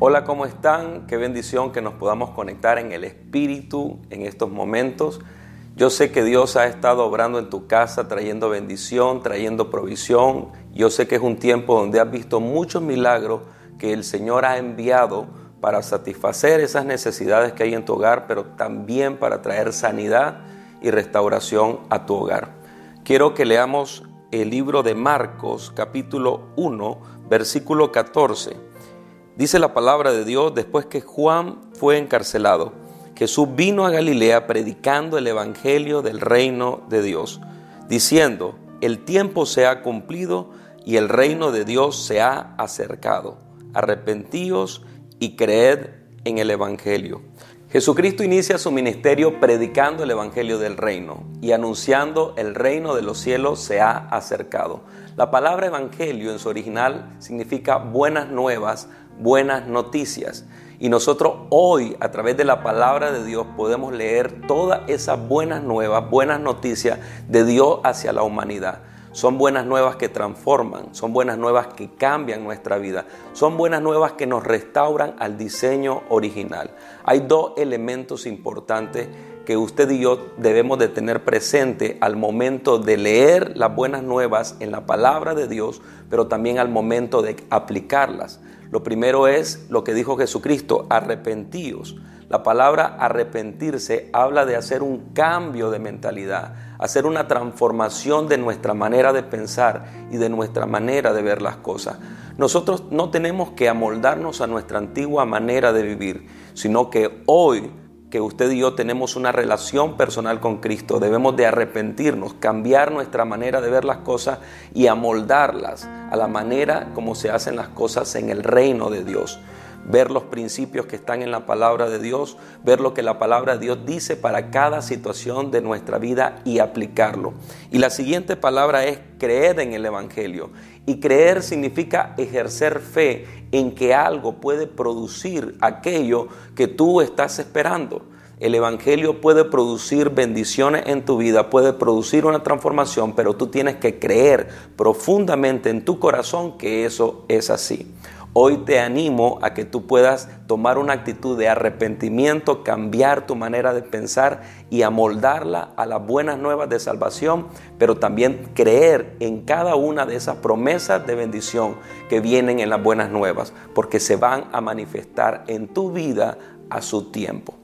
Hola, ¿cómo están? Qué bendición que nos podamos conectar en el Espíritu en estos momentos. Yo sé que Dios ha estado obrando en tu casa, trayendo bendición, trayendo provisión. Yo sé que es un tiempo donde has visto muchos milagros que el Señor ha enviado para satisfacer esas necesidades que hay en tu hogar, pero también para traer sanidad y restauración a tu hogar. Quiero que leamos el libro de Marcos capítulo 1, versículo 14. Dice la palabra de Dios después que Juan fue encarcelado. Jesús vino a Galilea predicando el Evangelio del reino de Dios, diciendo, el tiempo se ha cumplido y el reino de Dios se ha acercado. Arrepentíos y creed en el Evangelio. Jesucristo inicia su ministerio predicando el Evangelio del reino y anunciando el reino de los cielos se ha acercado. La palabra Evangelio en su original significa buenas nuevas, buenas noticias. Y nosotros hoy, a través de la palabra de Dios, podemos leer todas esas buenas nuevas, buenas noticias de Dios hacia la humanidad. Son buenas nuevas que transforman, son buenas nuevas que cambian nuestra vida, son buenas nuevas que nos restauran al diseño original. Hay dos elementos importantes que usted y yo debemos de tener presente al momento de leer las buenas nuevas en la palabra de Dios, pero también al momento de aplicarlas. Lo primero es lo que dijo Jesucristo, arrepentíos. La palabra arrepentirse habla de hacer un cambio de mentalidad, hacer una transformación de nuestra manera de pensar y de nuestra manera de ver las cosas. Nosotros no tenemos que amoldarnos a nuestra antigua manera de vivir, sino que hoy que usted y yo tenemos una relación personal con Cristo, debemos de arrepentirnos, cambiar nuestra manera de ver las cosas y amoldarlas a la manera como se hacen las cosas en el reino de Dios ver los principios que están en la palabra de Dios, ver lo que la palabra de Dios dice para cada situación de nuestra vida y aplicarlo. Y la siguiente palabra es creer en el Evangelio. Y creer significa ejercer fe en que algo puede producir aquello que tú estás esperando. El Evangelio puede producir bendiciones en tu vida, puede producir una transformación, pero tú tienes que creer profundamente en tu corazón que eso es así. Hoy te animo a que tú puedas tomar una actitud de arrepentimiento, cambiar tu manera de pensar y amoldarla a las buenas nuevas de salvación, pero también creer en cada una de esas promesas de bendición que vienen en las buenas nuevas, porque se van a manifestar en tu vida a su tiempo.